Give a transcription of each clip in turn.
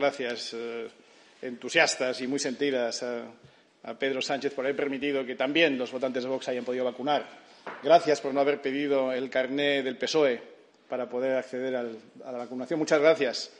gracias eh, entusiastas y muy sentidas a, Pedro Sánchez por haber permitido que también los votantes de Vox hayan podido vacunar. Gracias por no haber pedido el carné del PSOE para poder acceder a la vacunación. Muchas gracias.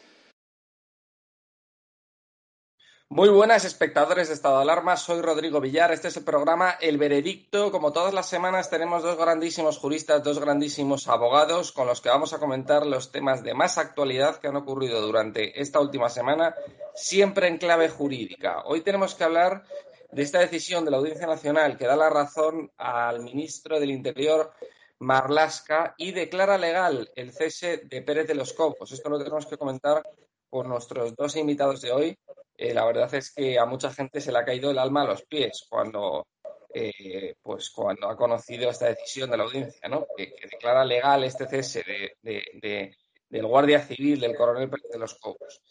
Muy buenas, espectadores de Estado de Alarma. Soy Rodrigo Villar. Este es el programa El Veredicto. Como todas las semanas, tenemos dos grandísimos juristas, dos grandísimos abogados con los que vamos a comentar los temas de más actualidad que han ocurrido durante esta última semana, siempre en clave jurídica. Hoy tenemos que hablar de esta decisión de la Audiencia Nacional que da la razón al ministro del Interior, Marlasca, y declara legal el cese de Pérez de los Cobos. Esto lo tenemos que comentar con nuestros dos invitados de hoy. Eh, la verdad es que a mucha gente se le ha caído el alma a los pies cuando, eh, pues cuando ha conocido esta decisión de la audiencia, ¿no? que, declara legal este cese de, del Guardia Civil, del coronel de los Cobos.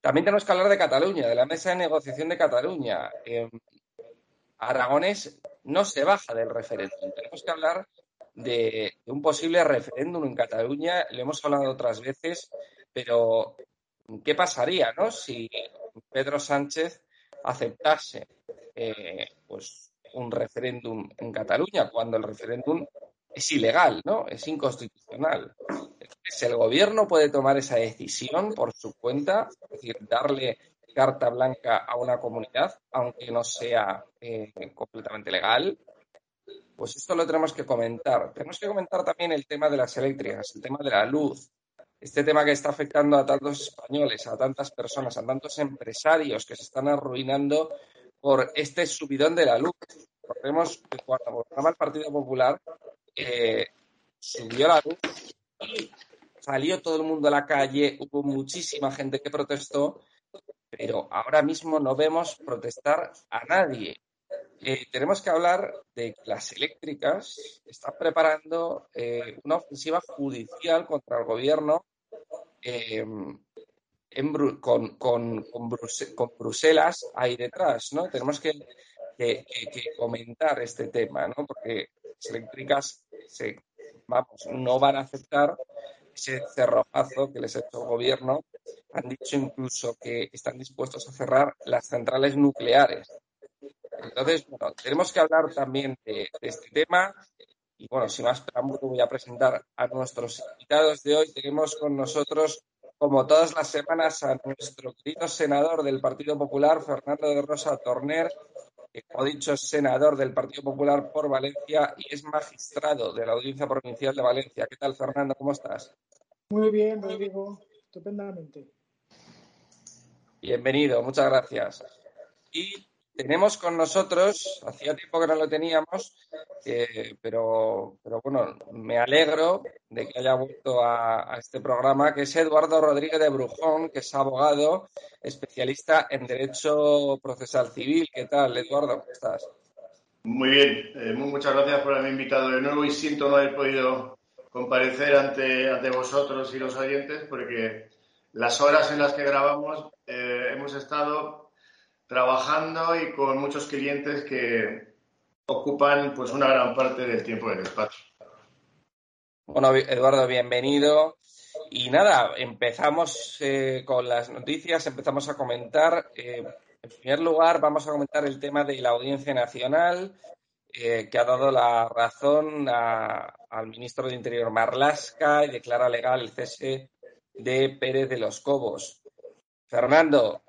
También tenemos que hablar de Cataluña, de la mesa de negociación de Cataluña. Eh, Aragonés no se baja del referéndum. Tenemos que hablar de, un posible referéndum en Cataluña. Lo hemos hablado otras veces, pero ¿qué pasaría ¿no? si Pedro Sánchez aceptase eh, pues un referéndum en Cataluña cuando el referéndum es ilegal, ¿no? Es inconstitucional. Entonces, el gobierno puede tomar esa decisión por su cuenta, es decir, darle carta blanca a una comunidad, aunque no sea eh, completamente legal. Pues esto lo tenemos que comentar. Tenemos que comentar también el tema de las eléctricas, el tema de la luz, este tema que está afectando a tantos españoles, a tantas personas, a tantos empresarios que se están arruinando por este subidón de la luz. Recordemos que cuando gobernaba el Partido Popular eh, subió la luz salió todo el mundo a la calle, hubo muchísima gente que protestó, pero ahora mismo no vemos protestar a nadie. Eh, tenemos que hablar de que las eléctricas están preparando eh, una ofensiva judicial contra el gobierno em, con, Bruselas ahí detrás, ¿no? Tenemos que, comentar este tema, ¿no? Porque las eléctricas vamos, no van a aceptar ese cerrojazo que les ha hecho el gobierno. Han dicho incluso que están dispuestos a cerrar las centrales nucleares. Entonces, bueno, tenemos que hablar también de, este tema. Y bueno, sin más preámbulo, voy a presentar a nuestros invitados de hoy. Tenemos con nosotros, como todas las semanas, a nuestro querido senador del Partido Popular, Fernando de Rosa Torner, que, como dicho, es senador del Partido Popular por Valencia y es magistrado de la Audiencia Provincial de Valencia. ¿Qué tal, Fernando? ¿Cómo estás? Muy bien, Rodrigo. Estupendamente. Bienvenido, muchas gracias. Y tenemos con nosotros, hacía tiempo que no lo teníamos, pero, pero bueno, me alegro de que haya vuelto a, este programa, que es Eduardo Rodríguez de Brujón, que es abogado, especialista en Derecho Procesal Civil. ¿Qué tal, Eduardo? ¿Cómo estás? Muy bien, eh, muchas gracias por haberme invitado de nuevo y siento no haber podido comparecer ante, ante vosotros y los oyentes porque las horas en las que grabamos eh, hemos estado trabajando y con muchos clientes que ocupan pues una gran parte del tiempo del despacho. Bueno, Eduardo, bienvenido. Y nada, empezamos eh, con las noticias, empezamos a comentar. Eh, en primer lugar, vamos a comentar el tema de la Audiencia Nacional, eh, que ha dado la razón al ministro de Interior Marlasca y declara legal el cese de Pérez de los Cobos. Fernando,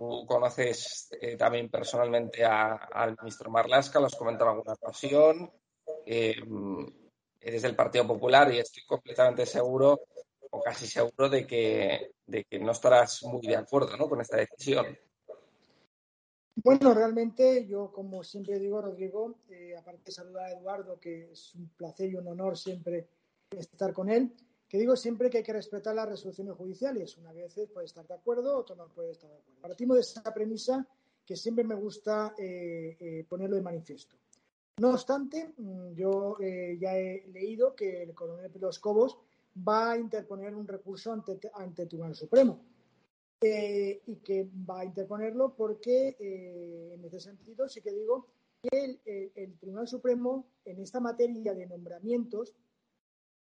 Tú conoces eh, también personalmente al ministro Marlasca, lo has comentado en alguna ocasión. Eh, eres del Partido Popular y estoy completamente seguro, o casi seguro, de que, de que no estarás muy de acuerdo ¿no? con esta decisión. Bueno, realmente yo, como siempre digo, Rodrigo, eh, aparte de saludar a Eduardo, que es un placer y un honor siempre estar con él, que digo siempre que hay que respetar las resoluciones judiciales. Una vez puede estar de acuerdo, otro no puede estar de acuerdo. Partimos de esa premisa que siempre me gusta eh, eh, ponerlo de manifiesto. No obstante, mm, yo eh, ya he leído que el coronel Pedro Cobos va a interponer un recurso ante, ante el Tribunal Supremo. y que va a interponerlo porque, en ese sentido, sí que digo que el Tribunal Supremo, en esta materia de nombramientos,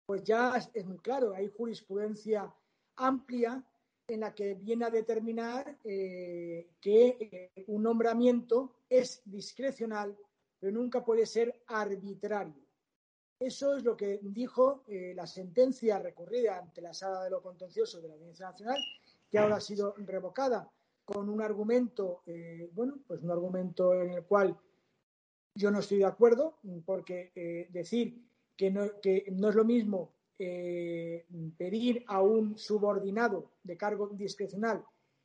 pues ya es muy claro, hay jurisprudencia amplia en la que viene a determinar eh, que eh, un nombramiento es discrecional, pero nunca puede ser arbitrario. Eso es lo que dijo eh, la sentencia recurrida ante la sala de lo contencioso de la Audiencia Nacional, que ahora ha sido revocada con un argumento, bueno, pues un argumento en el cual yo no estoy de acuerdo, porque decir que no, que no es lo mismo eh, pedir a un subordinado de cargo discrecional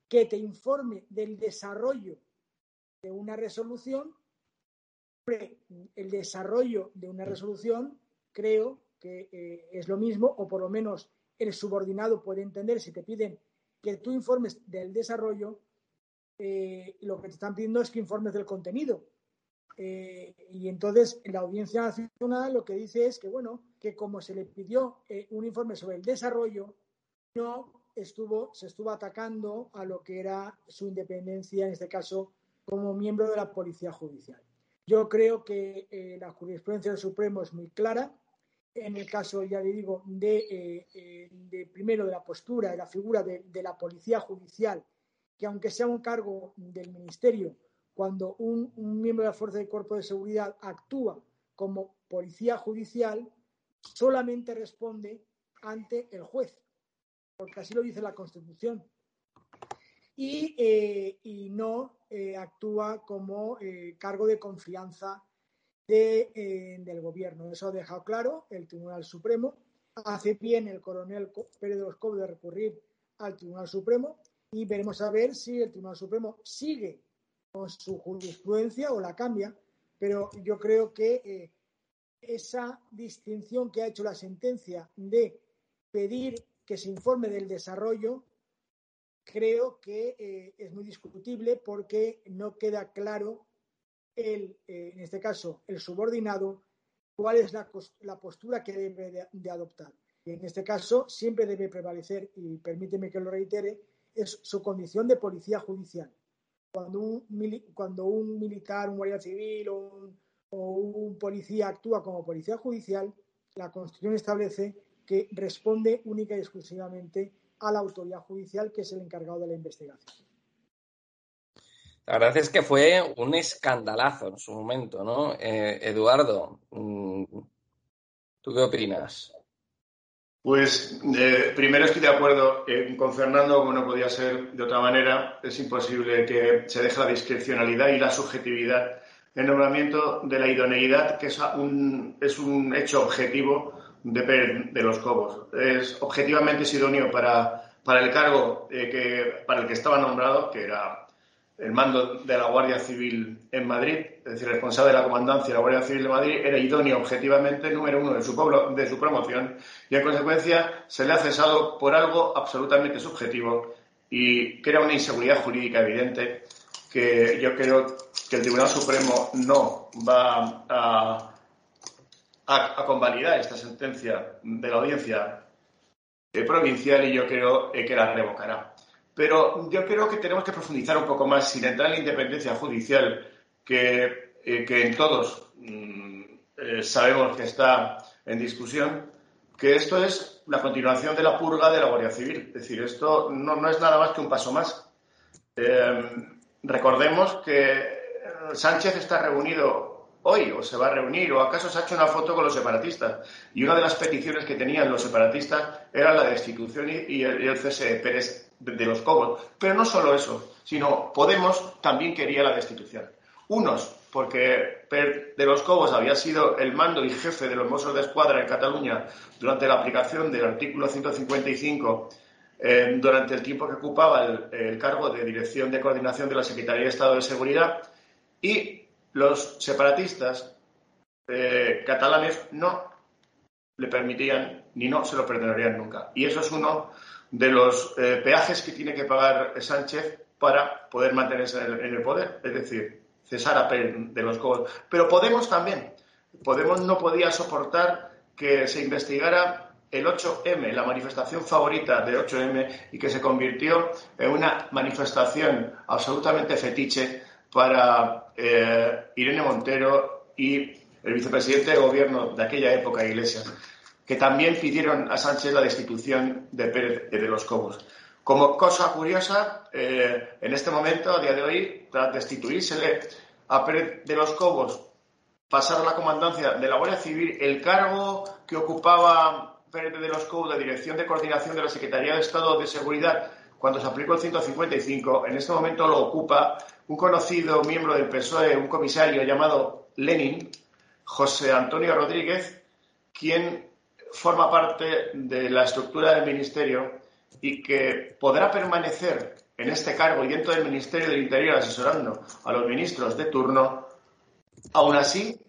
que te informe del desarrollo de una resolución, el desarrollo de una resolución creo que eh, es lo mismo, o por lo menos el subordinado puede entender si te piden que tú informes del desarrollo, eh, lo que te están pidiendo es que informes del contenido. Eh, y entonces la Audiencia Nacional lo que dice es que, bueno, que como se le pidió eh, un informe sobre el desarrollo, no estuvo, se estuvo atacando a lo que era su independencia, en este caso, como miembro de la Policía Judicial. Yo creo que eh, la jurisprudencia del Supremo es muy clara. En el caso, ya le digo, de, primero de la postura, de la figura de la Policía Judicial, que aunque sea un cargo del Ministerio, cuando un, miembro de la Fuerza de Cuerpo de Seguridad actúa como policía judicial, solamente responde ante el juez, porque así lo dice la Constitución, y, eh, no eh, actúa como eh, cargo de confianza del gobierno. Eso ha dejado claro el Tribunal Supremo. Hace bien el coronel Pérez de los de recurrir al Tribunal Supremo y veremos a ver si el Tribunal Supremo sigue con su jurisprudencia o la cambia, pero yo creo que eh, esa distinción que ha hecho la sentencia de pedir que se informe del desarrollo, creo que eh, es muy discutible porque no queda claro el, eh, en este caso, el subordinado, cuál es la, postura que debe de, adoptar. Y en este caso, siempre debe prevalecer, y permíteme que lo reitere, es su condición de policía judicial cuando un, militar, un guardia civil o un, policía actúa como policía judicial, la Constitución establece que responde única y exclusivamente a la autoridad judicial, que es el encargado de la investigación. La verdad es que fue un escandalazo en su momento, ¿no? Eh, Eduardo, mm, ¿tú qué opinas? Pues eh, primero estoy de acuerdo eh, con Fernando, como no podía ser de otra manera. Es imposible que se deje la discrecionalidad y la subjetividad. El nombramiento de la idoneidad, que es un, es un hecho objetivo de, los Cobos. Es objetivamente idóneo para, para el cargo eh, que, para el que estaba nombrado, que era el mando de la Guardia Civil en Madrid, es decir, responsable de la comandancia de la Guardia Civil de Madrid, era idóneo objetivamente, número uno de su, de su promoción, y en consecuencia se le ha cesado por algo absolutamente subjetivo y que era una inseguridad jurídica evidente que yo creo que el Tribunal Supremo no va a, a, convalidar esta sentencia de la audiencia provincial y yo creo que la revocará. Pero yo creo que tenemos que profundizar un poco más, sin entrar en la independencia judicial, que, eh, en todos mm, eh, sabemos que está en discusión, que esto es la continuación de la purga de la Guardia Civil. Es decir, esto no, es nada más que un paso más. Em, recordemos que Sánchez está reunido hoy o se va a reunir o acaso se ha hecho una foto con los separatistas. Y una de las peticiones que tenían los separatistas era la destitución y, el, el cese de Pérez de, los Cobos. Pero no solo eso, sino Podemos también quería la destitución. Unos, porque de los Cobos había sido el mando y jefe de los Mossos de Escuadra en Cataluña durante la aplicación del artículo 155, eh, durante el tiempo que ocupaba el, cargo de dirección de coordinación de la Secretaría de Estado de Seguridad, y los separatistas eh, catalanes no le permitirían ni no se lo perdonarían nunca. Y eso es uno de los eh, peajes que tiene que pagar Sánchez para poder mantenerse en el, poder, es decir, cesar a de los cobos. Pero Podemos también. Podemos no podía soportar que se investigara el 8M, la manifestación favorita de 8M, y que se convirtió en una manifestación absolutamente fetiche para eh, Irene Montero y el vicepresidente de gobierno de aquella época, Iglesias. Que también pidieron a Sánchez la destitución de Pérez de los Cobos. Como cosa curiosa, eh, en este momento, a día de hoy, tras destituírsele a Pérez de los Cobos, pasar a la comandancia de la Guardia Civil, el cargo que ocupaba Pérez de los Cobos de Dirección de Coordinación de la Secretaría de Estado de Seguridad cuando se aplicó el 155, en este momento lo ocupa un conocido miembro del PSOE, un comisario llamado Lenin, José Antonio Rodríguez, quien forma parte de la estructura del Ministerio y que podrá permanecer en este cargo y dentro del Ministerio del Interior asesorando a los ministros de turno, aún así,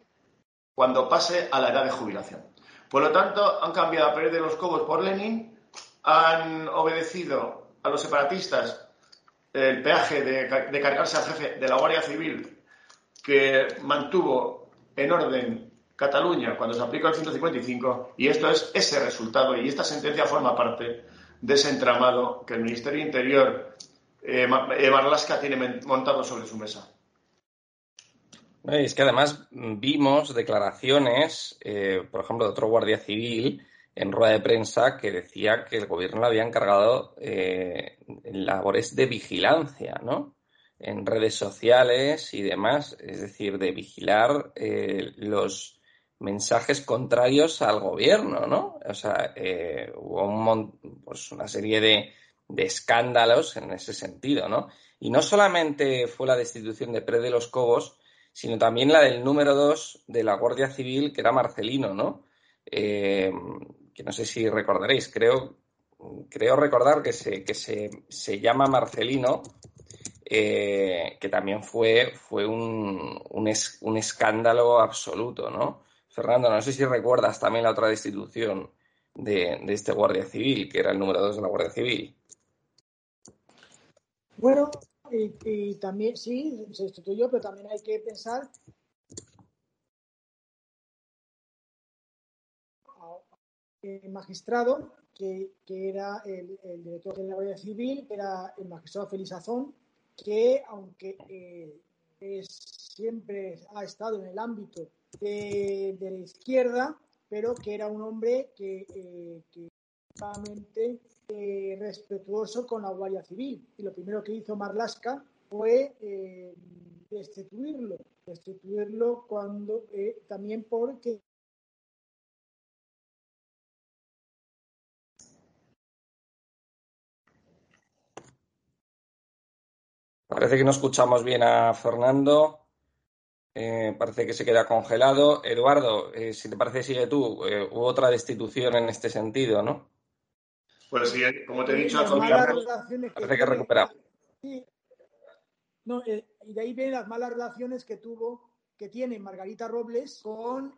cuando pase a la edad de jubilación. Por lo tanto, han cambiado a Pérez de los Cobos por Lenin, han obedecido a los separatistas el peaje de, cargarse al jefe de la Guardia Civil que mantuvo en orden Cataluña cuando se aplicó el 155 y esto es ese resultado y esta sentencia forma parte de ese entramado que el Ministerio Interior eh, eh tiene montado sobre su mesa. Es que además vimos declaraciones, eh, por ejemplo, de otro guardia civil en rueda de prensa que decía que el gobierno le había encargado eh, labores de vigilancia, ¿no? En redes sociales y demás, es decir, de vigilar los mensajes contrarios al gobierno, ¿no? O sea, eh, hubo pues una serie de, de, escándalos en ese sentido, ¿no? Y no solamente fue la destitución de Pérez de los Cobos, sino también la del número dos de la Guardia Civil, que era Marcelino, ¿no? Eh, que no sé si recordaréis, creo, creo recordar que se, que se, llama Marcelino, eh, que también fue, fue un, un, escándalo absoluto, ¿no? Fernando, no sé si recuerdas también la otra destitución de, este Guardia Civil, que era el número dos de la Guardia Civil. Bueno, y, también sí, se destituyó, pero también hay que pensar el magistrado, que, era el, director de la Guardia Civil, era el magistrado Felizazón, que aunque eh, siempre ha estado en el ámbito de, la izquierda, pero que era un hombre que, eh, que eh, respetuoso con la Guardia Civil. Y lo primero que hizo Marlasca fue eh, destituirlo, destituirlo cuando también porque Parece que no escuchamos bien a Fernando. Eh, parece que se queda congelado. Eduardo, eh, si te parece, sigue tú. Eh, hubo otra destitución en este sentido, ¿no? Pues sí, como te he dicho, parece que recuperado. Sí. No, y de ahí vienen las malas relaciones que tuvo, que tiene Margarita Robles con,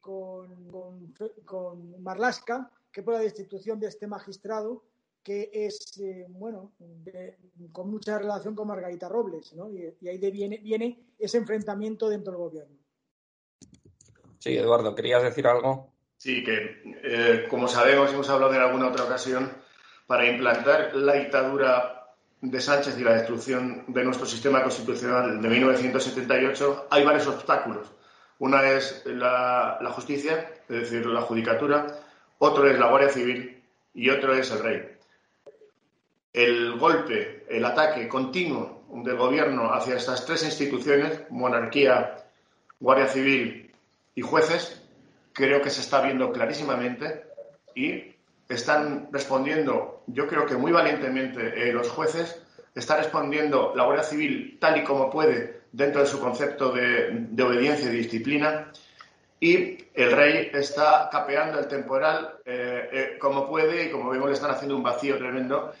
con, con Marlasca, que fue la destitución de este magistrado, que es, eh, bueno, con mucha relación con Margarita Robles, ¿no? Y, ahí viene, viene ese enfrentamiento dentro del gobierno. Sí, Eduardo, ¿querías decir algo? Sí, que eh, como sabemos, hemos hablado en alguna otra ocasión, para implantar la dictadura de Sánchez y la destrucción de nuestro sistema constitucional de 1978, hay varios obstáculos. Una es la, la justicia, es decir, la judicatura, otro es la Guardia Civil y otro es el rey el golpe, el ataque continuo del gobierno hacia estas tres instituciones, monarquía, Guardia Civil y jueces, creo que se está viendo clarísimamente y están respondiendo, yo creo que muy valientemente eh, los jueces, está respondiendo la Guardia Civil tal y como puede dentro de su concepto de, obediencia y disciplina y el rey está capeando el temporal eh, eh, como puede y como vemos le están haciendo un vacío tremendo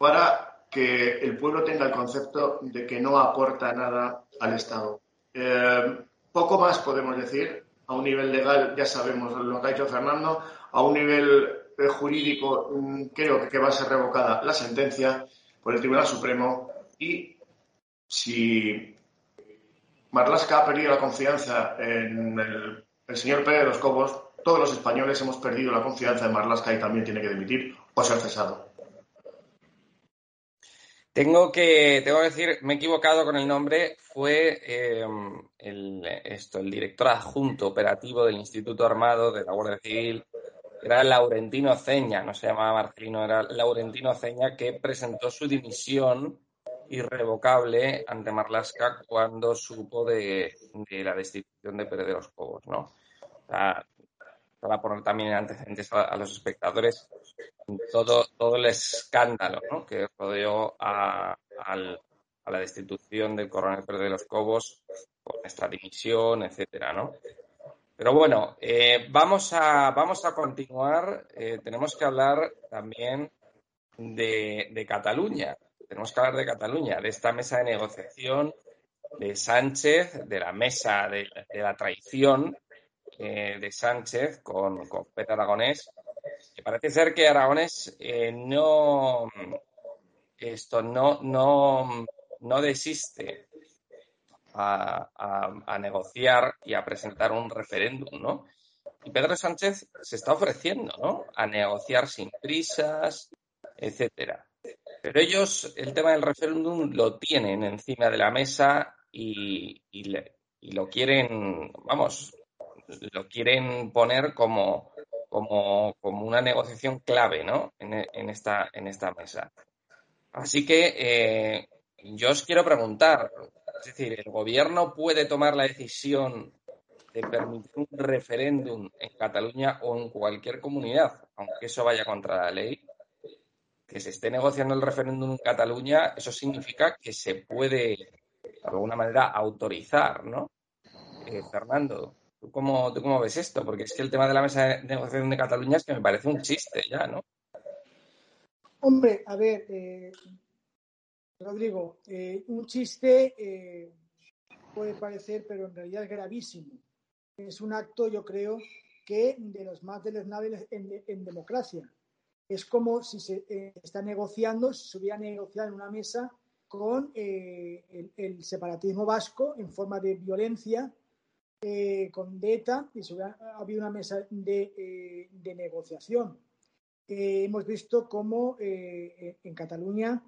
para que el pueblo tenga el concepto de que no aporta nada al Estado. Eh, poco más podemos decir. A un nivel legal ya sabemos lo que ha dicho Fernando. A un nivel eh, jurídico mm, creo que va a ser revocada la sentencia por el Tribunal Supremo y si Marlaska ha perdido la confianza en el, el señor Pérez de los Cobos, todos los españoles hemos perdido la confianza en Marlaska y también tiene que dimitir o ser cesado. Tengo que, tengo que decir, me he equivocado con el nombre, fue em, el, esto, el director adjunto operativo del Instituto Armado de la Guardia Civil, era Laurentino Ceña, no se llamaba Marcelino, era Laurentino Ceña que presentó su dimisión irrevocable ante Marlaska cuando supo de, la destitución de Pérez de los Cobos, ¿no? Para poner también antecedentes a, los espectadores todo, todo el escándalo que rodeó a, la destitución del coronel Pérez de los Cobos con esta dimisión, etcétera, ¿no? Pero bueno, eh, vamos, a, vamos a continuar. Eh, tenemos que hablar también de, Cataluña. Tenemos que hablar de Cataluña, de esta mesa de negociación de Sánchez, de la mesa de, la traición eh, de Sánchez con, con Pedro Aragonés. Que parece ser que Aragonés no esto no, no, no desiste a, negociar y a presentar un referéndum, ¿no? Y Pedro Sánchez se está ofreciendo, ¿no? A negociar sin prisas, etcétera. Pero ellos el tema del referéndum lo tienen encima de la mesa y, lo quieren, vamos, lo quieren poner como, como, como una negociación clave, ¿no? En, esta, en esta mesa. Así que eh, yo os quiero preguntar, es decir, ¿el gobierno puede tomar la decisión de permitir un referéndum en Cataluña o en cualquier comunidad, aunque eso vaya contra la ley? Que se esté negociando el referéndum en Cataluña, eso significa que se puede, de alguna manera, autorizar, ¿no? Eh, Fernando, ¿tú cómo, ¿tú cómo ves esto? Porque es que el tema de la mesa de negociación de Cataluña es que me parece un chiste ya, ¿no? Hombre, a ver, eh, Rodrigo, eh, un chiste eh, puede parecer, pero en realidad es gravísimo. Es un acto, yo creo, que de los más deleznables en, en democracia. Es como si se está negociando, si se hubiera negociado en una mesa con el, separatismo vasco en forma de violencia, con DETA, y se hubiera habido una mesa de, de negociación. hemos visto cómo en Cataluña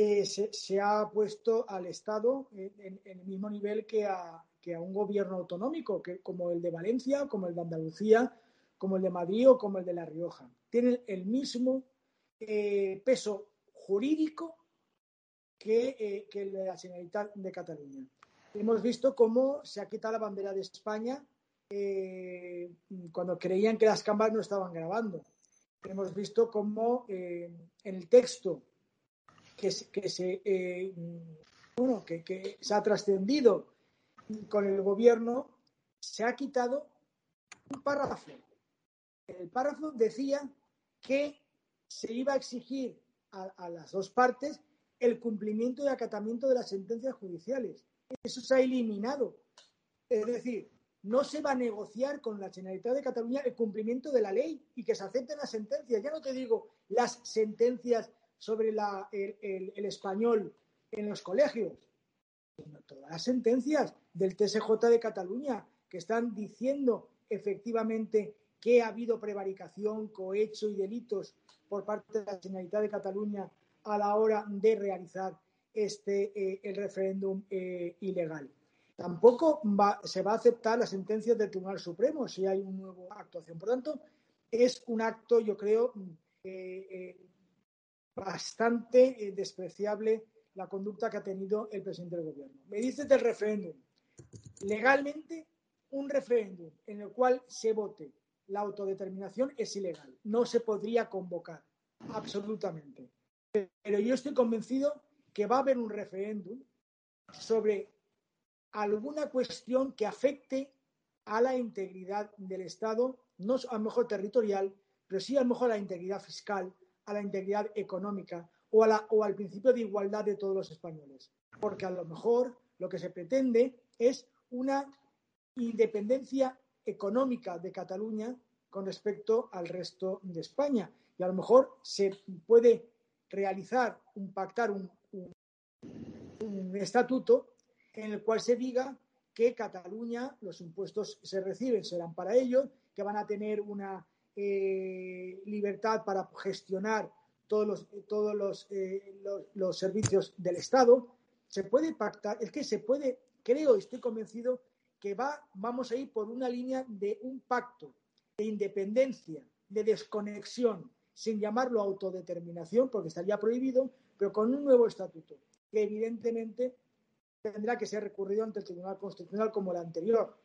eh, se, ha puesto al Estado en, el mismo nivel que a, un gobierno autonómico, que, como el de Valencia, como el de Andalucía, como el de Madrid o como el de La Rioja. Tienen el mismo eh, peso jurídico que, eh, que, el de la Generalitat de Cataluña. Hemos visto cómo se ha quitado la bandera de España cuando creían que las cámaras no estaban grabando. Hemos visto cómo en el texto que, se, eh, que, se ha trascendido con el gobierno, se ha quitado un párrafo. El párrafo decía que se iba a exigir a, las dos partes el cumplimiento y acatamiento de las sentencias judiciales. Eso se ha eliminado. Es decir, no se va a negociar con la Generalitat de Cataluña el cumplimiento de la ley y que se acepten las sentencias. Ya no te digo las sentencias sobre la, el, español en los colegios, todas las sentencias del TSJ de Cataluña que están diciendo efectivamente que ha habido prevaricación, cohecho y delitos por parte de la Generalitat de Cataluña a la hora de realizar este eh, el referéndum eh, ilegal. Tampoco se va a aceptar las sentencias del Tribunal Supremo si hay una nueva actuación. Por tanto, es un acto, yo creo, eh, bastante eh, despreciable la conducta que ha tenido el presidente del gobierno. Me dices del referéndum. Legalmente, un referéndum en el cual se vote la autodeterminación es ilegal. No se podría convocar, absolutamente. Pero yo estoy convencido que va a haber un referéndum sobre alguna cuestión que afecte a la integridad del Estado, no a lo mejor territorial, pero sí a lo mejor a la integridad fiscal, a la integridad económica o, o al principio de igualdad de todos los españoles. Porque a lo mejor lo que se pretende es una independencia económica de Cataluña con respecto al resto de España. Y a lo mejor se puede realizar, un pactar un, estatuto en el cual se diga que Cataluña, los impuestos se reciben, serán para ellos, que van a tener una eh, libertad para gestionar todos los, todos los, eh, los, servicios del Estado. Se puede pactar, es que se puede, creo, estoy convencido que va, vamos a ir por una línea de un pacto de independencia de desconexión, sin llamarlo autodeterminación, porque estaría prohibido, pero con un nuevo estatuto, que evidentemente tendrá que ser recurrido ante el Tribunal Constitucional como el anterior.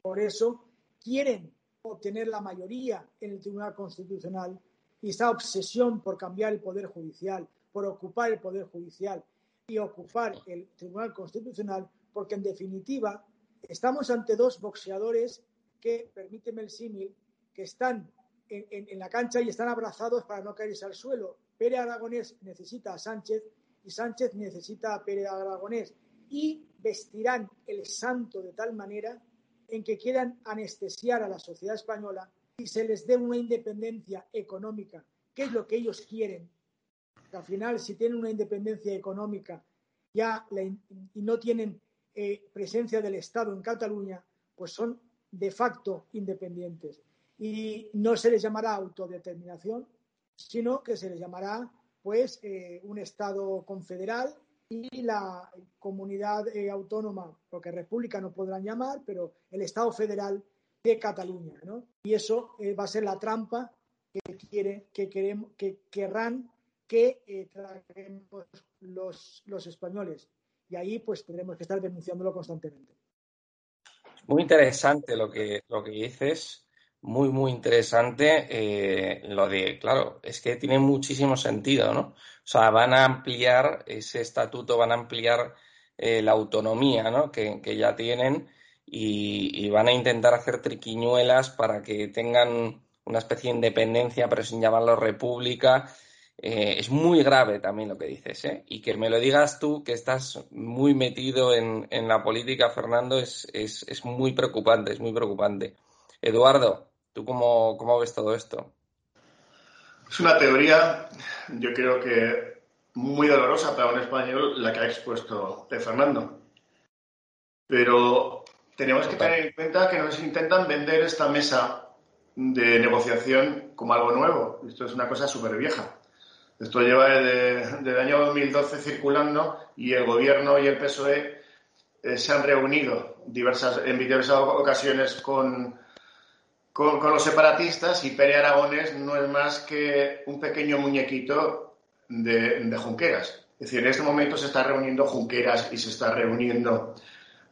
Por eso quieren obtener la mayoría en el Tribunal Constitucional y esa obsesión por cambiar el Poder Judicial, por ocupar el Poder Judicial y ocupar el Tribunal Constitucional, porque en definitiva estamos ante dos boxeadores que, permíteme el símil, que están en, la cancha y están abrazados para no caerse al suelo. Pérez Aragonés necesita a Sánchez y Sánchez necesita a Pérez Aragonés y vestirán el santo de tal manera en que quieran anestesiar a la sociedad española y se les dé una independencia económica, que es lo que ellos quieren. al final, si tienen una independencia económica ya y no tienen eh, presencia del Estado en Cataluña, pues son de facto independientes. Y no se les llamará autodeterminación, sino que se les llamará pues eh, un Estado confederal y la comunidad eh, autónoma, porque república no podrán llamar, pero el Estado federal de Cataluña, ¿no? Y eso va a ser la trampa que quiere, que queremos, que querrán que traguemos los, los españoles. Y ahí pues tendremos que estar denunciándolo constantemente. Muy interesante lo que, lo que dices, muy, muy interesante eh, lo de, claro, es que tiene muchísimo sentido, ¿no? O sea, van a ampliar ese estatuto, van a ampliar eh, la autonomía, ¿no? Que, ya tienen y, van a intentar hacer triquiñuelas para que tengan una especie de independencia, pero sin llamarlo república. Eh, es muy grave también lo que dices, ¿eh? Y que me lo digas tú, que estás muy metido en, la política, Fernando, es, muy preocupante, es muy preocupante. Eduardo, ¿tú cómo, cómo ves todo esto? Es una teoría, yo creo que muy dolorosa para un español la que ha expuesto Fernando. Pero tenemos que tener en cuenta que nos intentan vender esta mesa de negociación como algo nuevo. Esto es una cosa súper vieja. Esto lleva desde, el año 2012 circulando y el Gobierno y el PSOE eh, se han reunido diversas, en diversas ocasiones con, con, los separatistas y Pere Aragones no es más que un pequeño muñequito de, Junqueras. Es decir, en este momento se está reuniendo Junqueras y se está reuniendo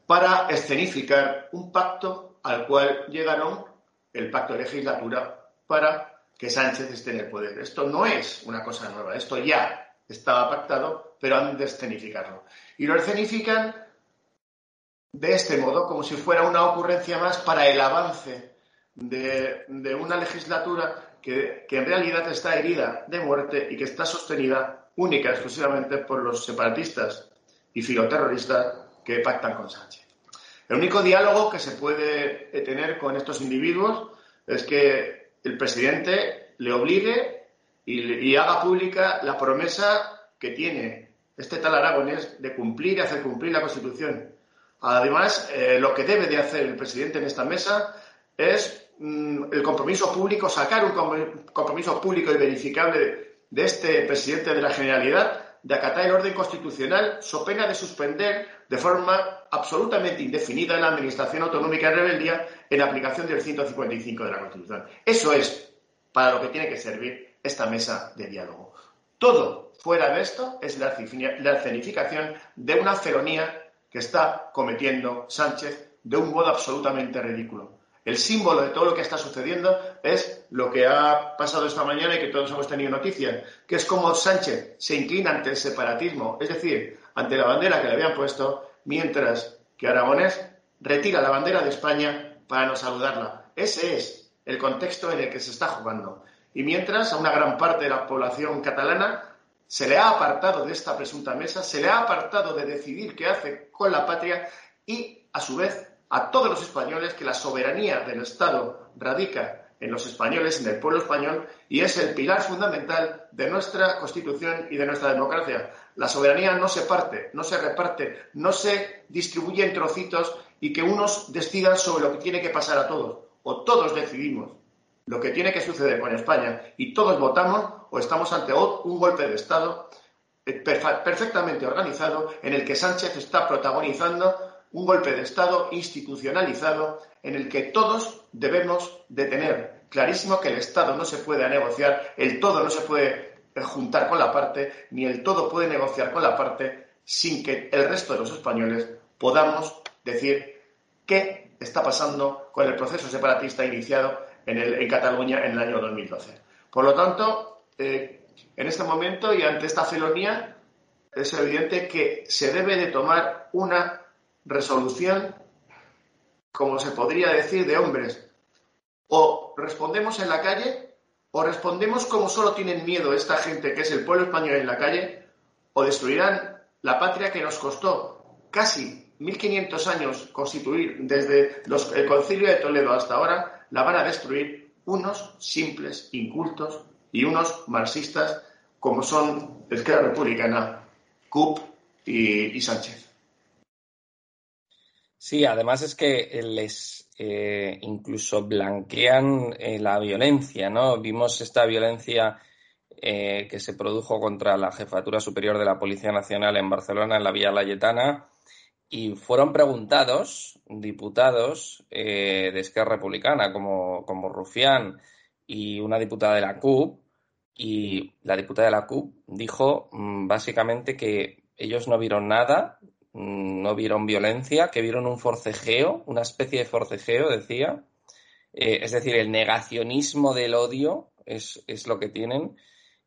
para escenificar un pacto al cual llegaron el pacto de legislatura para que Sánchez esté en el poder. Esto no es una cosa nueva, esto ya estaba pactado, pero han de escenificarlo. Y lo escenifican de este modo, como si fuera una ocurrencia más para el avance de, una legislatura que, que, en realidad está herida de muerte y que está sostenida única y exclusivamente por los separatistas y filoterroristas que pactan con Sánchez. El único diálogo que se puede tener con estos individuos es que el presidente le obligue y, haga pública la promesa que tiene este tal Aragonés de cumplir y hacer cumplir la Constitución. Además, eh, lo que debe de hacer el presidente en esta mesa es el compromiso público, sacar un compromiso público y verificable de este presidente de la Generalidad de acatar el orden constitucional, so pena de suspender de forma absolutamente indefinida la Administración Autonómica de Rebeldía en aplicación del 155 de la Constitución. Eso es para lo que tiene que servir esta mesa de diálogo. Todo fuera de esto es la escenificación de una felonía que está cometiendo Sánchez de un modo absolutamente ridículo. El símbolo de todo lo que está sucediendo es lo que ha pasado esta mañana y que todos hemos tenido noticias, que es como Sánchez se inclina ante el separatismo, es decir, ante la bandera que le habían puesto, mientras que Aragonés retira la bandera de España para no saludarla. Ese es el contexto en el que se está jugando. Y mientras a una gran parte de la población catalana se le ha apartado de esta presunta mesa, se le ha apartado de decidir qué hace con la patria y, a su vez, a todos los españoles que la soberanía del Estado radica en los españoles, en el pueblo español, y es el pilar fundamental de nuestra Constitución y de nuestra democracia. La soberanía no se parte, no se reparte, no se distribuye en trocitos y que unos decidan sobre lo que tiene que pasar a todos, o todos decidimos lo que tiene que suceder con España y todos votamos o estamos ante un golpe de Estado eh, perfectamente organizado en el que Sánchez está protagonizando un golpe de Estado institucionalizado en el que todos debemos de tener clarísimo que el Estado no se puede negociar, el todo no se puede juntar con la parte, ni el todo puede negociar con la parte sin que el resto de los españoles podamos decir qué está pasando con el proceso separatista iniciado en, Cataluña en el año 2012. Por lo tanto, eh, en este momento y ante esta felonía, es evidente que se debe de tomar una resolución, como se podría decir, de hombres. O respondemos en la calle, o respondemos como solo tienen miedo esta gente, que es el pueblo español en la calle, o destruirán la patria que nos costó casi 1500 años constituir, desde el concilio de Toledo hasta ahora, la van a destruir unos simples incultos y unos marxistas como son Esquerra Republicana, CUP y, Sánchez. Sí, además es que les eh, incluso blanquean eh, la violencia, ¿no? Vimos esta violencia eh, que se produjo contra la Jefatura Superior de la Policía Nacional en Barcelona, en la Vía Layetana, y fueron preguntados diputados de Esquerra Republicana, como, como Rufián y una diputada de la CUP, y la diputada de la CUP dijo mm, básicamente que ellos no vieron nada, no vieron violencia, que vieron un forcejeo, una especie de forcejeo, decía. Eh, es decir, el negacionismo del odio es, lo que tienen.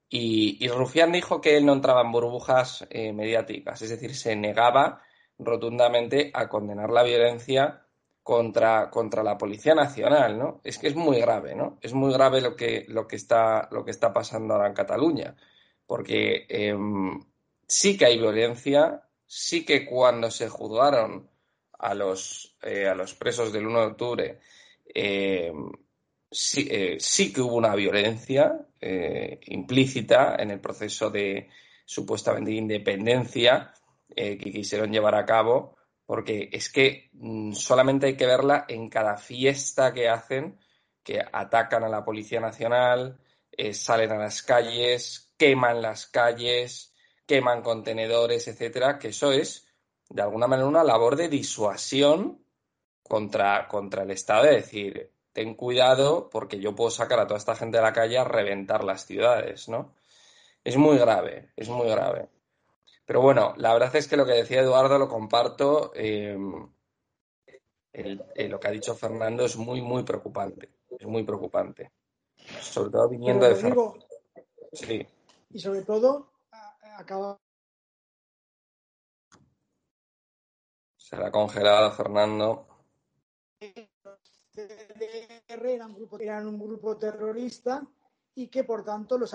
Y, Rufián dijo que él no entraba en burbujas eh, mediáticas, es decir, se negaba rotundamente a condenar la violencia contra, contra la Policía Nacional, ¿no? Es que es muy grave, ¿no? Es muy grave lo que, lo que, está, lo que está pasando ahora en Cataluña, porque em, sí que hay violencia, sí que cuando se juzgaron a los, eh, a los presos del 1 de octubre, em, eh, sí, que hubo una violencia eh, implícita en el proceso de supuestamente independencia que quisieron llevar a cabo porque es que mm, solamente hay que verla en cada fiesta que hacen, que atacan a la Policía Nacional, eh, salen a las calles, queman las calles, queman contenedores, etcétera, que eso es, de alguna manera, una labor de disuasión contra, contra el Estado, de decir, ten cuidado porque yo puedo sacar a toda esta gente de la calle a reventar las ciudades, ¿no? Es muy grave, es muy grave. Pero bueno, la verdad es que lo que decía Eduardo lo comparto. Eh, lo que ha dicho Fernando es muy, muy preocupante. Es muy preocupante. Sobre todo viniendo de Fernando. Sí. Y sobre todo, acaba. Se ha congelado Fernando. Eran un, grupo, eran un grupo terrorista y que por tanto los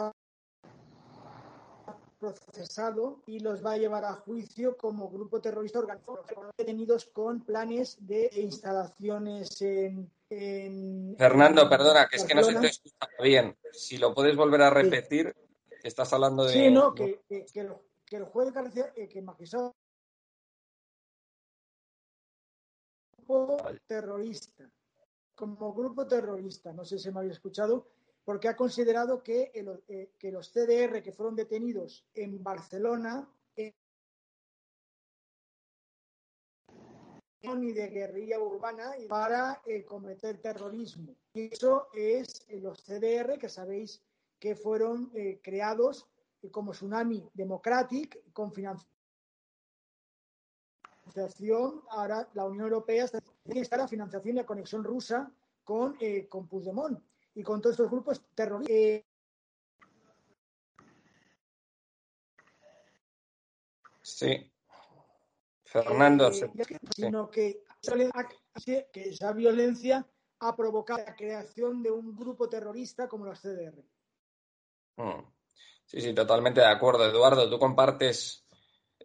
procesado y los va a llevar a juicio como grupo terrorista organizado, detenidos con planes de instalaciones en... Fernando, perdona, que es que no se te escucha bien. Si lo puedes volver a repetir, estás hablando de... Sí, no, que, el, juez García, eh, que magistrado terrorista, como grupo terrorista, no sé si me había escuchado, porque ha considerado que, eh, que los CDR que fueron detenidos en Barcelona eh, y de guerrilla urbana para eh, cometer terrorismo. Y eso es los CDR que sabéis que fueron creados como Tsunami Democratic con financiación. Ahora la Unión Europea está la financiación y la conexión rusa con, con Puigdemont y con todos estos grupos terroristas. Eh, sí. Fernando. Eh, sino que, que esa violencia ha provocado la creación de un grupo terrorista como los CDR. Mm. Sí, sí, totalmente de acuerdo. Eduardo, ¿tú compartes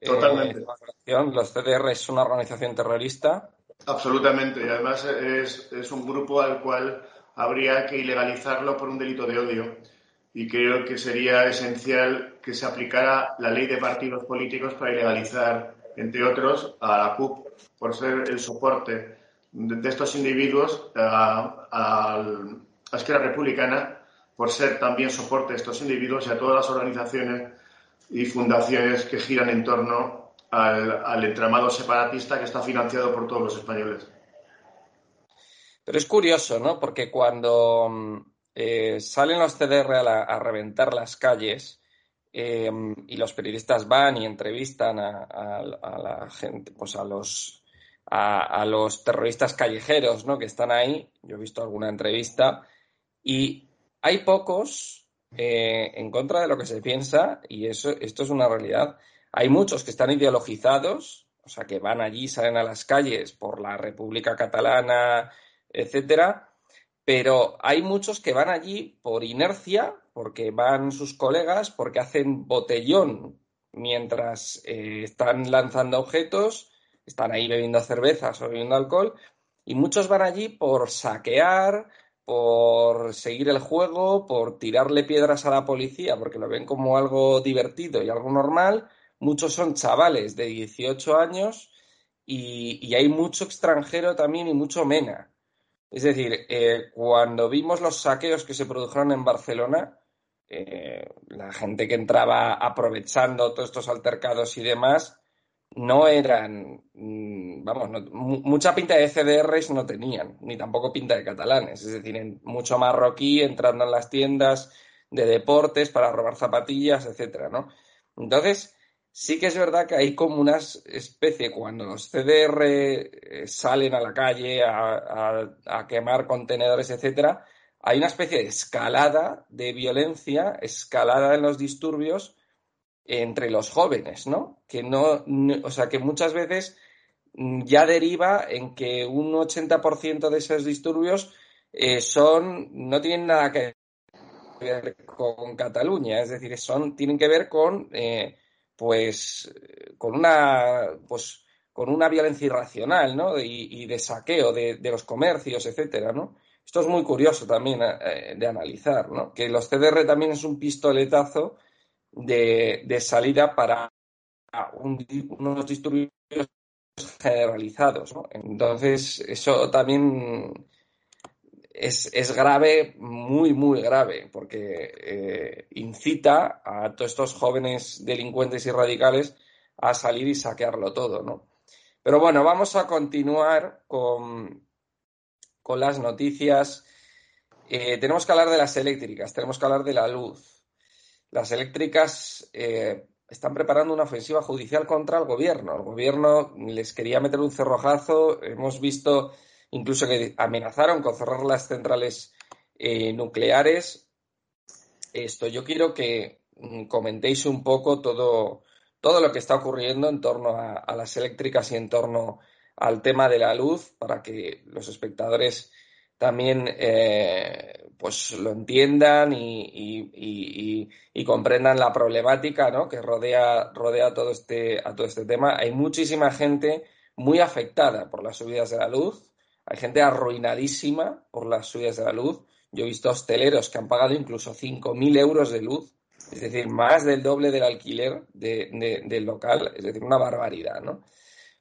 eh, Totalmente. ¿Los CDR es una organización terrorista? Absolutamente. Y además es, es un grupo al cual habría que ilegalizarlo por un delito de odio. Y creo que sería esencial que se aplicara la ley de partidos políticos para ilegalizar, entre otros, a la CUP por ser el soporte de estos individuos, a, la izquierda republicana por ser también soporte de estos individuos y a todas las organizaciones y fundaciones que giran en torno al entramado separatista que está financiado por todos los españoles. Pero es curioso, ¿no? Porque cuando, eh, salen los CDR a, reventar las calles em, y los periodistas van y entrevistan a, la gente, pues a los, a, los terroristas callejeros ¿no? que están ahí. Yo he visto alguna entrevista y hay pocos eh, en contra de lo que se piensa y eso, esto es una realidad. Hay muchos que están ideologizados, o sea, que van allí, salen a las calles por la República Catalana, etcétera, pero hay muchos que van allí por inercia, porque van sus colegas, porque hacen botellón mientras eh, están lanzando objetos, están ahí bebiendo cervezas o bebiendo alcohol, y muchos van allí por saquear, por seguir el juego, por tirarle piedras a la policía, porque lo ven como algo divertido y algo normal. Muchos son chavales de 18 años y hay mucho extranjero también y mucho mena. Es decir, eh, cuando vimos los saqueos que se produjeron en Barcelona, eh, la gente que entraba aprovechando todos estos altercados y demás, no eran, mm, vamos, mucha pinta de CDRs no tenían, ni tampoco pinta de catalanes, es decir, mucho marroquí entrando en las tiendas de deportes para robar zapatillas, etcétera, ¿no? Entonces, Sí que es verdad que hay como una especie, cuando los CDR eh, salen a la calle a, quemar contenedores, etcétera, hay una especie de escalada de violencia, escalada en los disturbios entre los jóvenes, ¿no? Que no, o sea, que muchas veces ya deriva en que un 80% de esos disturbios eh, son, no tienen nada que ver con Cataluña, es decir, son, tienen que ver con eh, pues con una pues con una violencia irracional, ¿no? Y, de saqueo de, los comercios, etcétera, ¿no? Esto es muy curioso también eh, de analizar, ¿no? Que los CDR también es un pistoletazo de, salida para unos disturbios generalizados. Entonces, eso también es, grave, muy, muy grave, porque eh, incita a todos estos jóvenes delincuentes y radicales a salir y saquearlo todo, ¿no? Pero bueno, vamos a continuar con, con las noticias. Eh, tenemos que hablar de las eléctricas, tenemos que hablar de la luz. Las eléctricas eh, están preparando una ofensiva judicial contra el gobierno. El gobierno les quería meter un cerrojazo. Hemos visto incluso que amenazaron con cerrar las centrales eh, nucleares. Esto, yo quiero que mm, comentéis un poco todo, todo lo que está ocurriendo en torno a, las eléctricas y en torno al tema de la luz para que los espectadores también eh, pues lo entiendan y, comprendan la problemática que rodea, rodea todo este, a todo este tema. Hay muchísima gente muy afectada por las subidas de la luz. Hay gente arruinadísima por las subidas de la luz. Yo he visto hosteleros que han pagado incluso 5.000 euros de luz, es decir, más del doble del alquiler del local, es decir, una barbaridad, ¿no?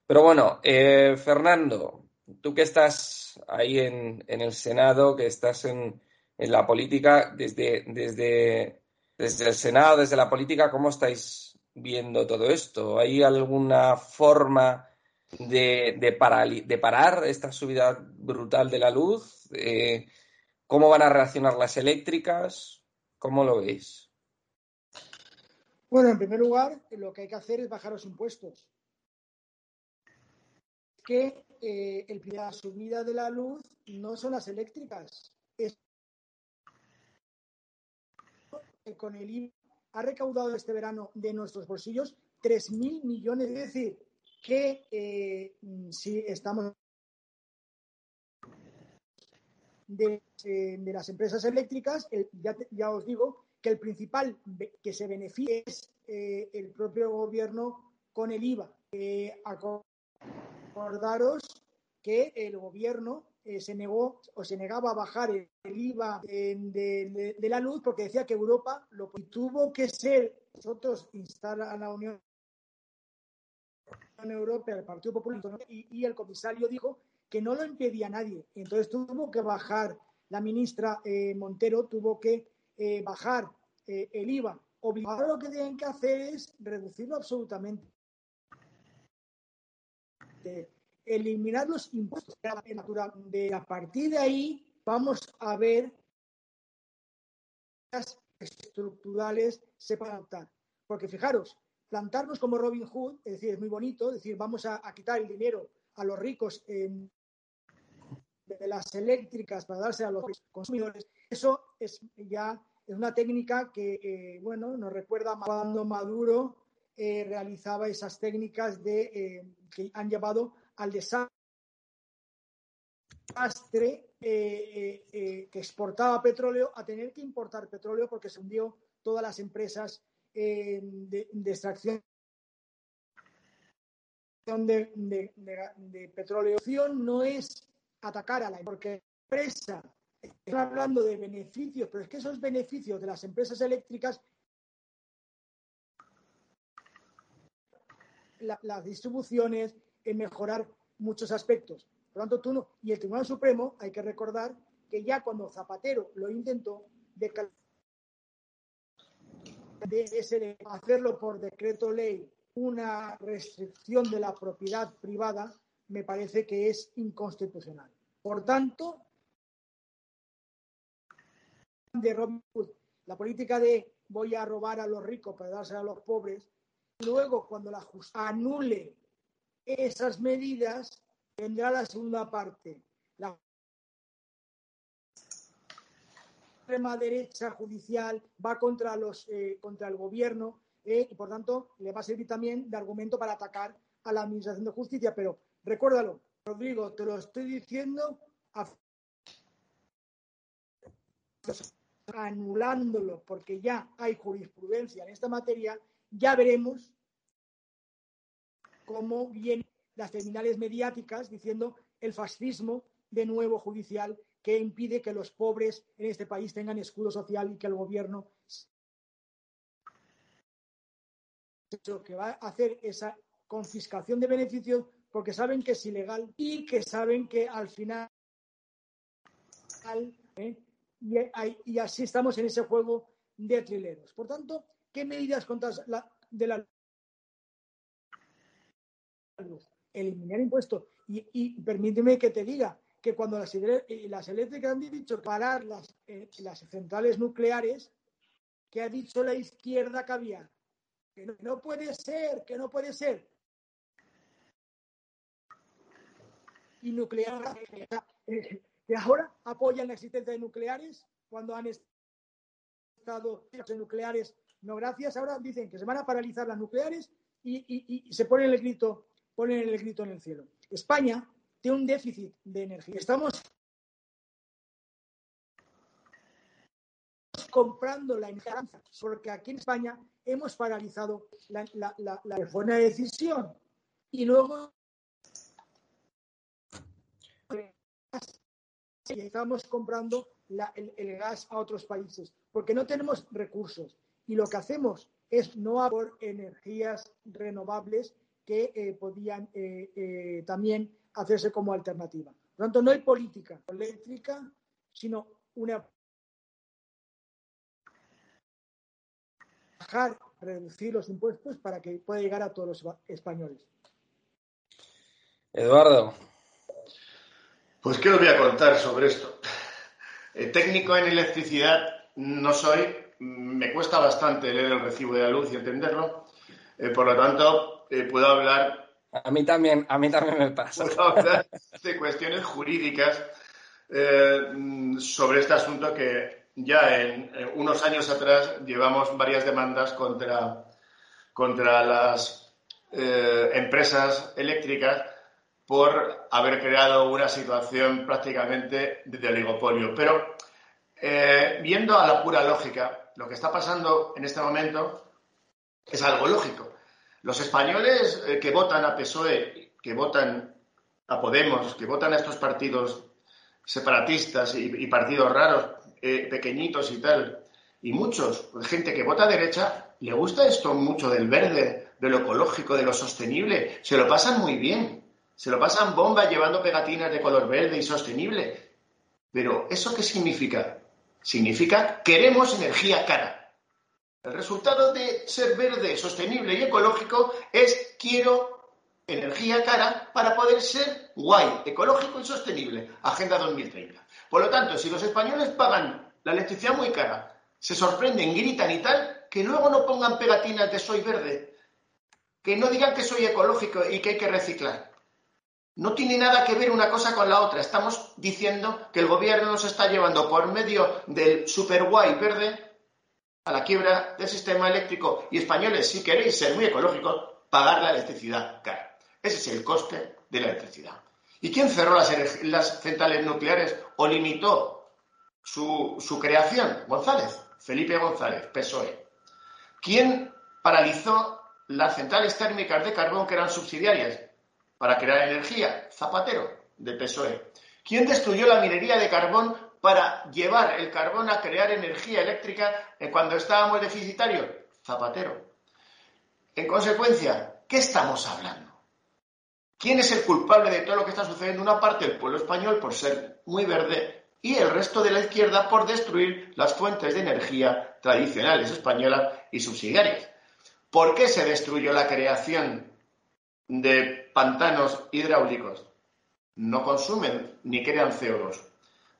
Pero bueno, eh, Fernando, tú que estás ahí en, el Senado, que estás en, la política, desde, desde, desde el Senado, desde la política, ¿cómo estáis viendo todo esto? ¿Hay alguna forma de, de, parar esta subida brutal de la luz? Eh, ¿Cómo van a reaccionar las eléctricas? ¿Cómo lo veis? Bueno, en primer lugar, lo que hay que hacer es bajar los impuestos. Que eh, el, la subida de la luz no son las eléctricas. Con el IVA ha recaudado este verano de nuestros bolsillos 3.000 millones. Es decir, que eh, si estamos de, eh, las empresas eléctricas, ya, ya, os digo que el principal que se beneficia es eh, el propio gobierno con el IVA. Acordaros que el gobierno se negó o se negaba a bajar el, IVA de, la luz porque decía que Europa lo tuvo que ser nosotros instar a la Unión Europea, el Partido Popular, y, el comisario dijo que no lo impedía nadie. Entonces tuvo que bajar, la ministra eh, Montero tuvo que eh, bajar eh, el IVA. Ahora lo que tienen que hacer es reducirlo absolutamente. Eliminar los impuestos de a partir de ahí vamos a ver estructurales se adoptar. Porque fijaros, plantarnos como Robin Hood, es decir, es muy bonito, es decir, vamos a, quitar el dinero a los ricos de las eléctricas para darse a los consumidores, eso es ya es una técnica que, eh, bueno, nos recuerda cuando Maduro eh, realizaba esas técnicas de, eh, que han llevado al desastre que exportaba petróleo a tener que importar petróleo porque se hundió todas las empresas de, extracción de, de, de, petróleo. No es atacar a la porque empresa Estoy hablando de beneficios, pero es que esos beneficios de las empresas eléctricas, las distribuciones, en mejorar muchos aspectos. Por lo tanto, tú no. Y el Tribunal Supremo, hay que recordar que ya cuando Zapatero lo intentó, de, de hacerlo por decreto ley una restricción de la propiedad privada, me parece que es inconstitucional. Por tanto, de Robin Hood, la política de voy a robar a los ricos para darse a los pobres, luego cuando la justicia anule esas medidas, vendrá la segunda parte. La extrema derecha judicial va contra, los, eh, contra el gobierno eh, y por tanto le va a servir también de argumento para atacar a la Administración de Justicia. Pero recuérdalo, Rodrigo, te lo estoy diciendo anulándolo porque ya hay jurisprudencia en esta materia, ya veremos cómo vienen las terminales mediáticas diciendo el fascismo de nuevo judicial que impide que los pobres en este país tengan escudo social y que el gobierno que va a hacer esa confiscación de beneficios porque saben que es ilegal y que saben que al final ¿eh? y, así estamos en ese juego de trileros. Por tanto, ¿qué medidas contra la, de la luz? Eliminar impuestos. Y, permíteme que te diga que cuando las, eh, las eléctricas han dicho parar las, eh, las centrales nucleares, que ha dicho la izquierda había, que no, puede ser, que no puede ser. Y nuclear, eh, que ahora apoyan la existencia de nucleares cuando han estado nucleares no gracias. Ahora dicen que se van a paralizar las nucleares y, se ponen el grito, ponen el grito en el cielo. España tiene un déficit de energía. Estamos comprando la energía porque aquí en España hemos paralizado la, la, la, buena decisión y luego y estamos comprando el, gas a otros países, porque no tenemos recursos. Y lo que hacemos es no por energías renovables que eh, podían eh, eh, también hacerse como alternativa. Por lo tanto, no hay política eléctrica, sino una bajar, reducir los impuestos para que pueda llegar a todos los españoles. Eduardo. Pues, ¿qué os voy a contar sobre esto? Técnico en electricidad no soy, me cuesta bastante leer el recibo de la luz y entenderlo, eh, por lo tanto, eh, puedo hablar. A mí también, a mí también me pasa. Puedo hablar de cuestiones jurídicas sobre este asunto que ya en, unos años atrás llevamos varias demandas contra, contra las empresas eléctricas por haber creado una situación prácticamente de oligopolio. Pero eh, viendo a la pura lógica, lo que está pasando en este momento es algo lógico. Los españoles eh, que votan a PSOE, que votan a Podemos, que votan a estos partidos separatistas y, partidos raros, eh, pequeñitos y tal, y muchos, gente que vota a derecha, le gusta esto mucho del verde, de lo ecológico, de lo sostenible, se lo pasan muy bien. Se lo pasan bomba llevando pegatinas de color verde y sostenible. Pero ¿eso qué significa? Significa queremos energía cara. El resultado de ser verde, sostenible y ecológico es quiero energía cara para poder ser guay, ecológico y sostenible. Agenda 2030. Por lo tanto, si los españoles pagan la electricidad muy cara, se sorprenden, gritan y tal, que luego no pongan pegatinas de soy verde, que no digan que soy ecológico y que hay que reciclar. No tiene nada que ver una cosa con la otra. Estamos diciendo que el gobierno nos está llevando por medio del super guay verde a la quiebra del sistema eléctrico y españoles, si queréis ser muy ecológicos, pagar la electricidad cara. Ese es el coste de la electricidad. ¿Y quién cerró las, centrales nucleares o limitó su, su creación? González, Felipe González, PSOE. ¿Quién paralizó las centrales térmicas de carbón que eran subsidiarias para crear energía? Zapatero, de PSOE. ¿Quién destruyó la minería de carbón para llevar el carbón a crear energía eléctrica cuando estábamos deficitarios? Zapatero. En consecuencia, ¿qué estamos hablando? ¿Quién es el culpable de todo lo que está sucediendo? Una parte del pueblo español por ser muy verde y el resto de la izquierda por destruir las fuentes de energía tradicionales españolas y subsidiarias. ¿Por qué se destruyó la creación de pantanos hidráulicos? No consumen ni crean CO2.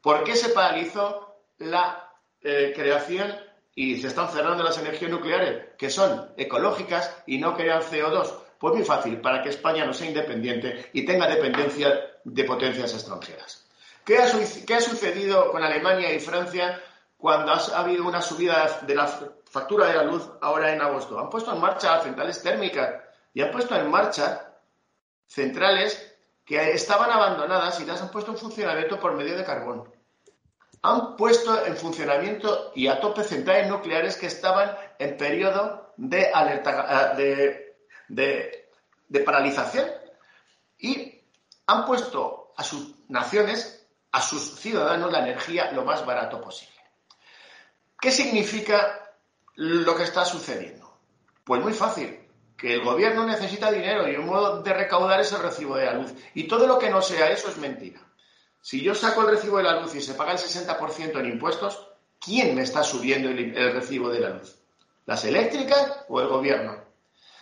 ¿Por qué se paralizó la eh, creación y se están cerrando las energías nucleares, que son ecológicas y no crean CO2? Pues muy fácil, para que España no sea independiente y tenga dependencia de potencias extranjeras. ¿Qué ha, sucedido con Alemania y Francia cuando ha habido una subida de la factura de la luz ahora en agosto? Han puesto en marcha centrales térmicas y han puesto en marcha centrales que estaban abandonadas y las han puesto en funcionamiento por medio de carbón. Han puesto en funcionamiento y a tope centrales nucleares que estaban en periodo de alerta, de de, paralización y han puesto a sus naciones, a sus ciudadanos, la energía lo más barato posible. ¿Qué significa lo que está sucediendo? Pues muy fácil, que el gobierno necesita dinero y un modo de recaudar es el recibo de la luz. Y todo lo que no sea eso es mentira. Si yo saco el recibo de la luz y se paga el 60% en impuestos, ¿quién me está subiendo el recibo de la luz? ¿Las eléctricas o el gobierno?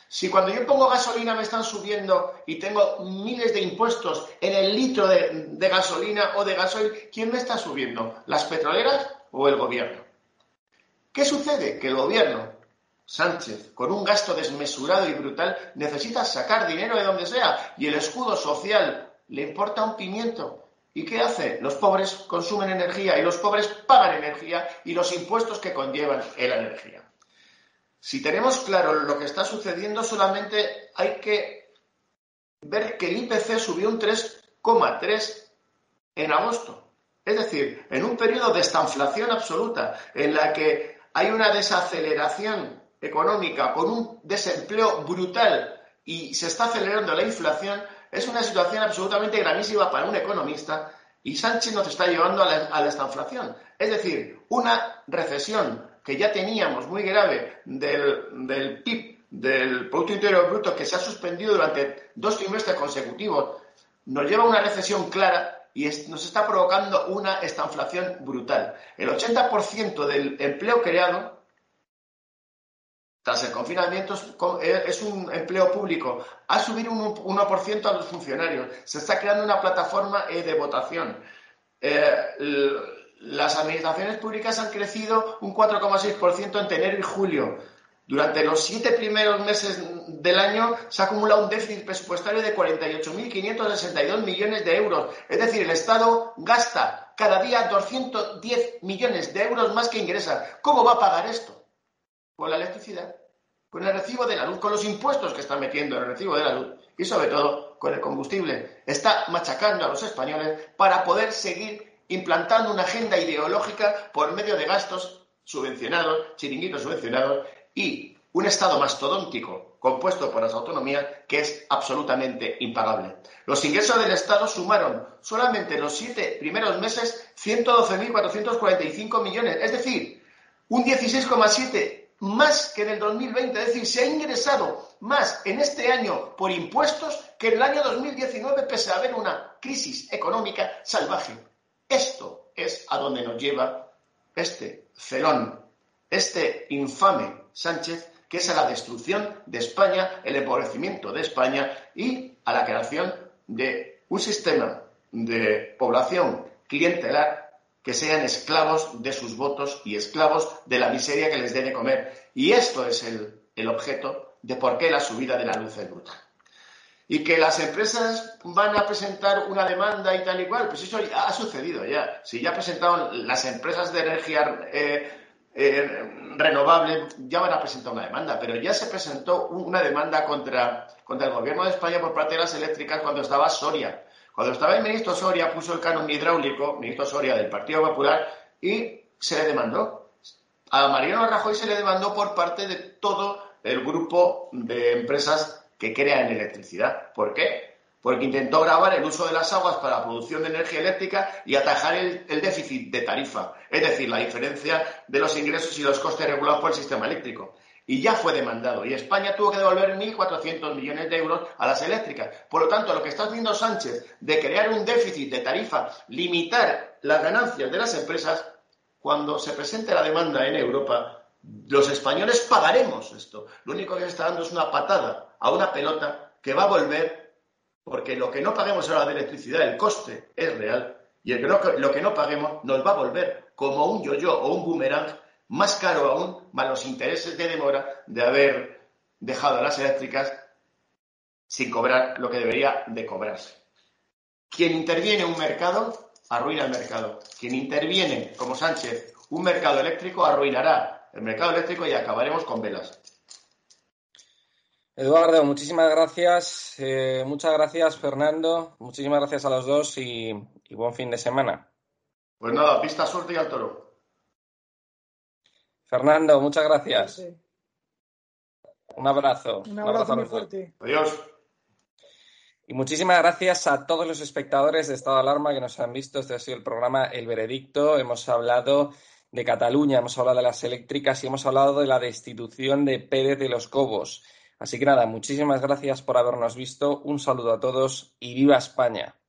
Si cuando yo pongo gasolina me están subiendo y tengo miles de impuestos en el litro de, gasolina o de gasoil, ¿quién me está subiendo? ¿Las petroleras o el gobierno? ¿Qué sucede? Que el gobierno, Sánchez, con un gasto desmesurado y brutal, necesita sacar dinero de donde sea y el escudo social le importa un pimiento. ¿Y qué hace? Los pobres consumen energía y los pobres pagan energía y los impuestos que conllevan la energía. Si tenemos claro lo que está sucediendo, solamente hay que ver que el IPC subió un 3,3 en agosto. Es decir, en un periodo de estanflación absoluta, en la que hay una desaceleración económica con un desempleo brutal y se está acelerando la inflación, es una situación absolutamente gravísima para un economista y Sánchez nos está llevando a la, a la estanflación. Es decir, una recesión que ya teníamos muy grave del, PIB, del Producto Interior Bruto, que se ha suspendido durante dos trimestres consecutivos, nos lleva a una recesión clara y nos está provocando una estanflación brutal. El 80% del empleo creado tras el confinamiento es un empleo público. Ha subido un 1% a los funcionarios. Se está creando una plataforma eh, de votación. Eh, las administraciones públicas han crecido un 4,6% entre enero y julio. Durante los siete primeros meses del año se ha acumulado un déficit presupuestario de 48.562 millones de euros. Es decir, el Estado gasta cada día 210 millones de euros más que ingresa. ¿Cómo va a pagar esto? Con la electricidad, con el recibo de la luz, con los impuestos que está metiendo en el recibo de la luz y sobre todo con el combustible. Está machacando a los españoles para poder seguir implantando una agenda ideológica por medio de gastos subvencionados, chiringuitos subvencionados y un Estado mastodóntico compuesto por las autonomías que es absolutamente impagable. Los ingresos del Estado sumaron solamente en los siete primeros meses 112.445 millones, es decir, un 16,7 más que en el 2020, es decir, se ha ingresado más en este año por impuestos que en el año 2019 pese a haber una crisis económica salvaje. Esto es a donde nos lleva este felón, este infame Sánchez, que es a la destrucción de España, el empobrecimiento de España y a la creación de un sistema de población clientelar que sean esclavos de sus votos y esclavos de la miseria que les dé de comer. Y esto es el, el objeto de por qué la subida de la luz es brutal. Y que las empresas van a presentar una demanda y tal y cual, pues eso ya ha sucedido ya. Si ya presentaron las empresas de energía eh, eh, renovable, ya van a presentar una demanda, pero ya se presentó una demanda contra, contra el gobierno de España por parte de las eléctricas cuando estaba Soria. Cuando estaba el ministro Soria puso el canon hidráulico, ministro Soria del Partido Popular, y se le demandó. A Mariano Rajoy se le demandó por parte de todo el grupo de empresas que crean electricidad. ¿Por qué? Porque intentó grabar el uso de las aguas para la producción de energía eléctrica y atajar el, déficit de tarifa, es decir, la diferencia de los ingresos y los costes regulados por el sistema eléctrico. Y ya fue demandado. Y España tuvo que devolver 1.400 millones de euros a las eléctricas. Por lo tanto, lo que está haciendo Sánchez de crear un déficit de tarifa, limitar las ganancias de las empresas, cuando se presente la demanda en Europa, los españoles pagaremos esto. Lo único que se está dando es una patada a una pelota que va a volver porque lo que no paguemos ahora de electricidad, el coste es real y lo que no paguemos nos va a volver como un yo-yo o un boomerang más caro aún, más los intereses de demora de haber dejado a las eléctricas sin cobrar lo que debería de cobrarse. Quien interviene en un mercado, arruina el mercado. Quien interviene, como Sánchez, un mercado eléctrico, arruinará el mercado eléctrico y acabaremos con velas. Eduardo, muchísimas gracias. Eh, muchas gracias, Fernando. Muchísimas gracias a los dos y, buen fin de semana. Pues nada, pista suerte y al toro. Fernando, muchas gracias. Un abrazo. Un abrazo, muy fuerte. Adiós. Y muchísimas gracias a todos los espectadores de Estado de Alarma que nos han visto. Este ha sido el programa El Veredicto. Hemos hablado de Cataluña, hemos hablado de las eléctricas y hemos hablado de la destitución de Pérez de los Cobos. Así que nada, muchísimas gracias por habernos visto, un saludo a todos y viva España.